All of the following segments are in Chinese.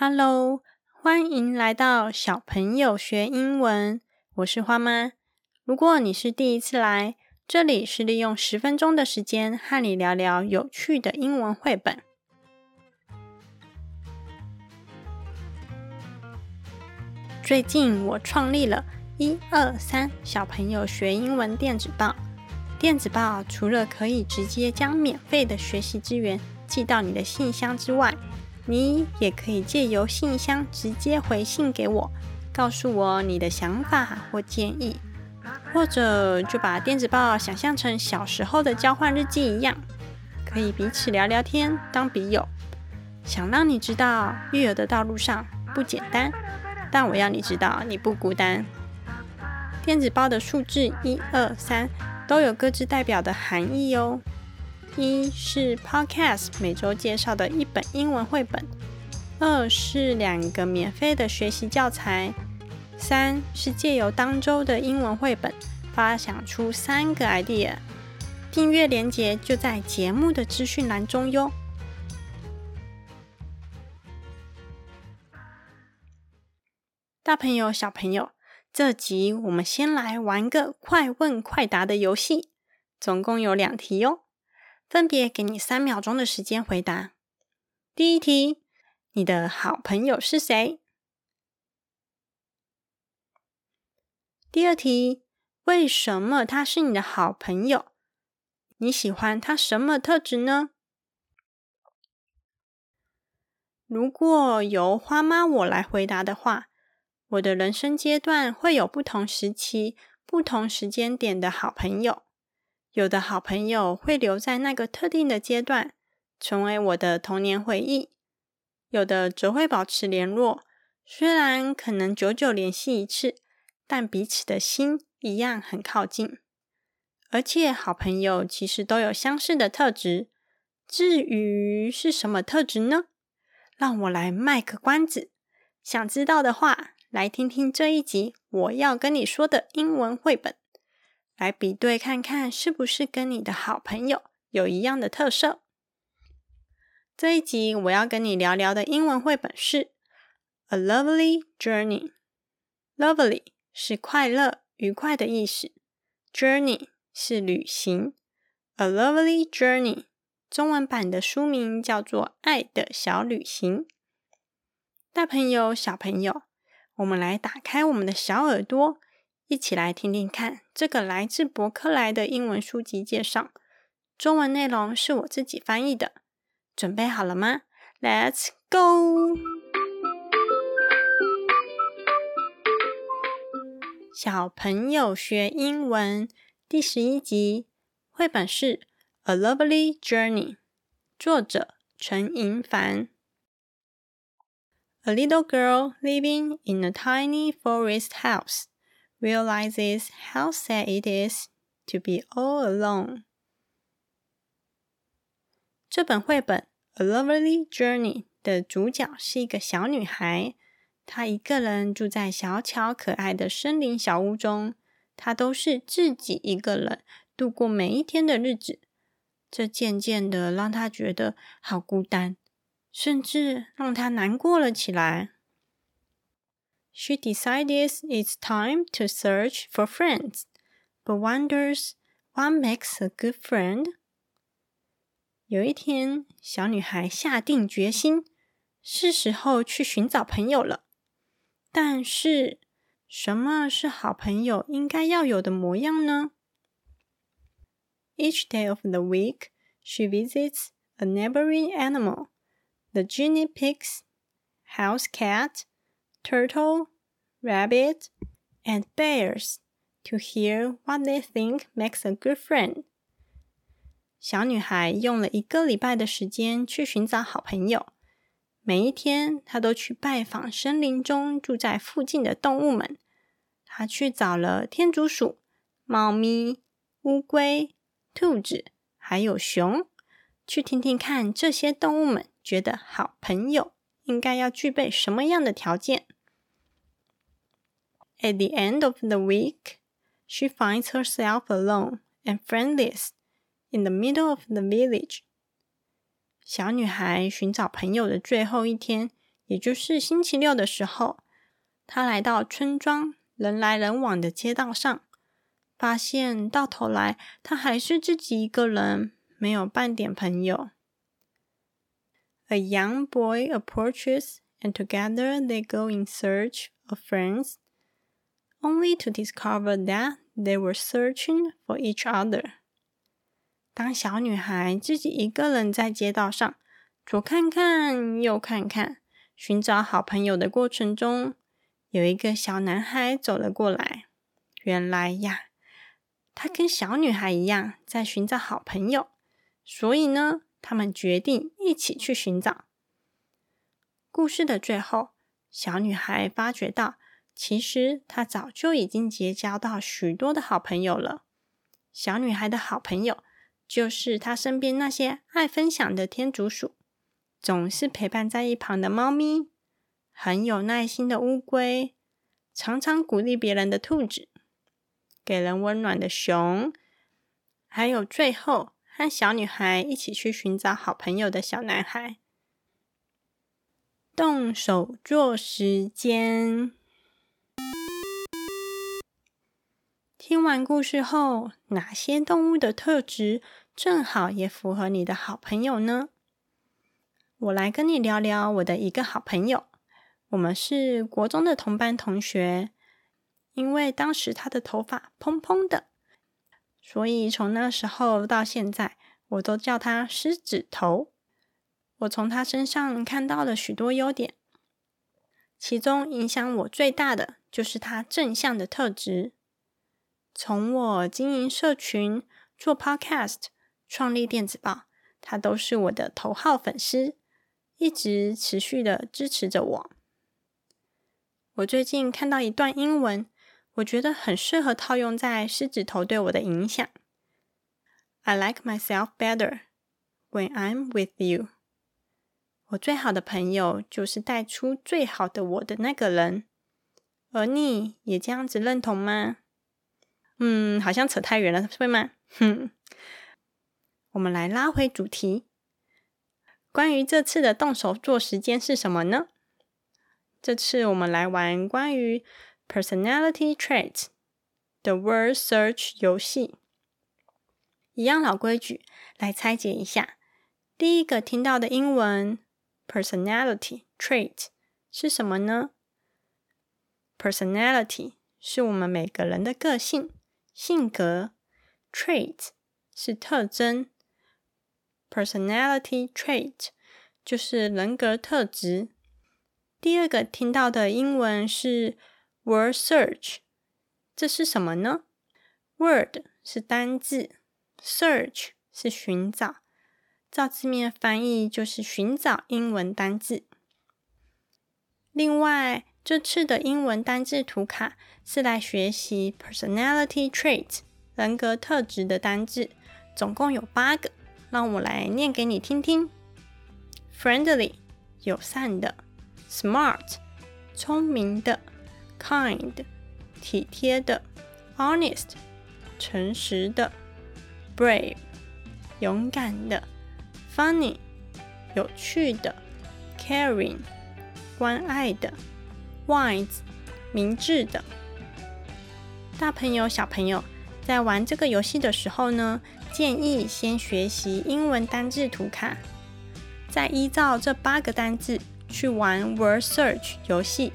Hello，欢迎来到小朋友学英文。我是花妈。如果你是第一次来，这里是利用十分钟的时间和你聊聊有趣的英文绘本。最近我创立了一二三小朋友学英文电子报。电子报除了可以直接将免费的学习资源寄到你的信箱之外，你也可以借由信箱直接回信给我，告诉我你的想法或建议，或者就把电子报想象成小时候的交换日记一样，可以彼此聊聊天，当笔友。想让你知道育儿的道路上不简单，但我要你知道你不孤单。电子报的数字一二三。都有各自代表的含义哦。一是 Podcast 每周介绍的一本英文绘本，二是两个免费的学习教材，三是借由当周的英文绘本发想出三个 idea。订阅链接就在节目的资讯栏中哟。大朋友、小朋友。这集我们先来玩个快问快答的游戏，总共有两题哦，分别给你三秒钟的时间回答。第一题，你的好朋友是谁？第二题，为什么他是你的好朋友？你喜欢他什么特质呢？如果由花妈我来回答的话。我的人生阶段会有不同时期、不同时间点的好朋友，有的好朋友会留在那个特定的阶段，成为我的童年回忆；有的则会保持联络，虽然可能久久联系一次，但彼此的心一样很靠近。而且，好朋友其实都有相似的特质。至于是什么特质呢？让我来卖个关子，想知道的话。来听听这一集我要跟你说的英文绘本，来比对看看是不是跟你的好朋友有一样的特色。这一集我要跟你聊聊的英文绘本是《A Lovely Journey》。Lovely 是快乐、愉快的意思，Journey 是旅行。A Lovely Journey 中文版的书名叫做《爱的小旅行》。大朋友、小朋友。我们来打开我们的小耳朵，一起来听听看这个来自博客来的英文书籍介绍。中文内容是我自己翻译的，准备好了吗？Let's go！小朋友学英文第十一集，绘本是《A Lovely Journey》，作者陈银凡。A little girl living in a tiny forest house realizes how sad it is to be all alone. 这本绘本《A Lovely Journey》的主角是一个小女孩，她一个人住在小巧可爱的森林小屋中，她都是自己一个人度过每一天的日子，这渐渐的让她觉得好孤单。甚至让她难过了起来。She decides it's time to search for friends, but wonders what makes a good friend. 有一天，小女孩下定决心，是时候去寻找朋友了。但是，什么是好朋友应该要有的模样呢？Each day of the week, she visits a neighboring animal the guinea pigs, house cat, Turtle, rabbit, and bears to hear what they think makes a good friend. 小女孩用了一个礼拜的时间去寻找好朋友。每一天，她都去拜访森林中住在附近的动物们。她去找了天竺鼠、猫咪、乌龟、兔子，还有熊，去听听看这些动物们觉得好朋友应该要具备什么样的条件？At the end of the week, she finds herself alone and friendless in the middle of the village. 小女孩寻找朋友的最后一天，也就是星期六的时候，她来到村庄人来人往的街道上，发现到头来她还是自己一个人，没有半点朋友。A young boy approaches, and together they go in search of friends, only to discover that they were searching for each other. 当小女孩自己一个人在街道上左看看右看看，寻找好朋友的过程中，有一个小男孩走了过来。原来呀，他跟小女孩一样在寻找好朋友，所以呢， 他们决定一起去寻找。故事的最后，小女孩发觉到，其实她早就已经结交到许多的好朋友了。小女孩的好朋友。就是她身边那些爱分享的天竺鼠，总是陪伴在一旁的猫咪，很有耐心的乌龟，常常鼓励别人的兔子，给人温暖的熊，还有最后和小女孩一起去寻找好朋友的小男孩。动手做时间。听完故事后，哪些动物的特质正好也符合你的好朋友呢？我来跟你聊聊我的一个好朋友。我们是国中的同班同学，因为当时他的头发蓬蓬的，所以从那时候到现在，我都叫他狮子头。我从他身上看到了许多优点，其中影响我最大的就是他正向的特质。从我经营社群、做 Podcast、创立电子报，他都是我的头号粉丝，一直持续的支持着我。我最近看到一段英文，我觉得很适合套用在狮子头对我的影响。I like myself better when I'm with you。我最好的朋友就是带出最好的我的那个人，而你也这样子认同吗？嗯，好像扯太远了，会吗？哼，我们来拉回主题。关于这次的动手做时间是什么呢？这次我们来玩关于 personality traits 的 word search 游戏。一样老规矩，来拆解一下。第一个听到的英文 personality trait 是什么呢？personality 是我们每个人的个性。性格 trait 是特征，personality trait 就是人格特质。第二个听到的英文是 word search，这是什么呢？word 是单字，search 是寻找，照字面翻译就是寻找英文单字。另外，这次的英文单字图卡是来学习 personality trait 人格特质的单字，总共有八个，让我来念给你听听：friendly 友善的，smart 聪明的，kind 体贴的，honest 诚实的，brave 勇敢的，funny 有趣的，caring 关爱的。wise，明智的。大朋友、小朋友在玩这个游戏的时候呢，建议先学习英文单字图卡，再依照这八个单字去玩 word search 游戏。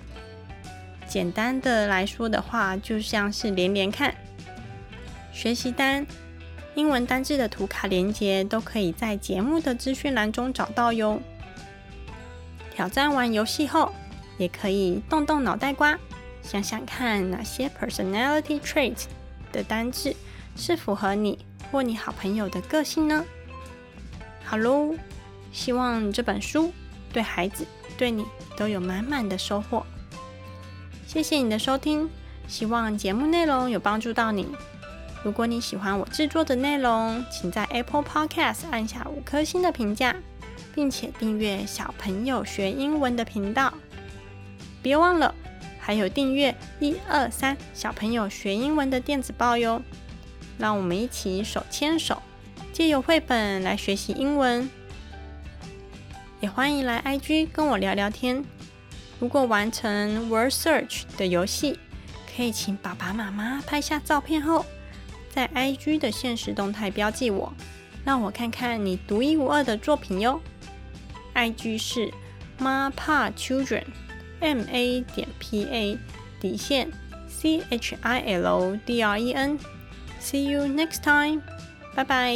简单的来说的话，就像是连连看。学习单、英文单字的图卡连接都可以在节目的资讯栏中找到哟。挑战完游戏后。也可以动动脑袋瓜，想想看哪些 personality trait 的单字是符合你或你好朋友的个性呢？好喽，希望这本书对孩子对你都有满满的收获。谢谢你的收听，希望节目内容有帮助到你。如果你喜欢我制作的内容，请在 Apple Podcast 按下五颗星的评价，并且订阅小朋友学英文的频道。别忘了，还有订阅一二三小朋友学英文的电子报哟！让我们一起手牵手，借由绘本来学习英文。也欢迎来 IG 跟我聊聊天，如果完成 Word Search 的游戏，可以请爸爸妈妈拍下照片后，在 IG 的现实动态标记我，让我看看你独一无二的作品哟。IG 是 Ma Pa Children，M A 点 P A 底线 C H I L D R E N。See you next time，拜拜。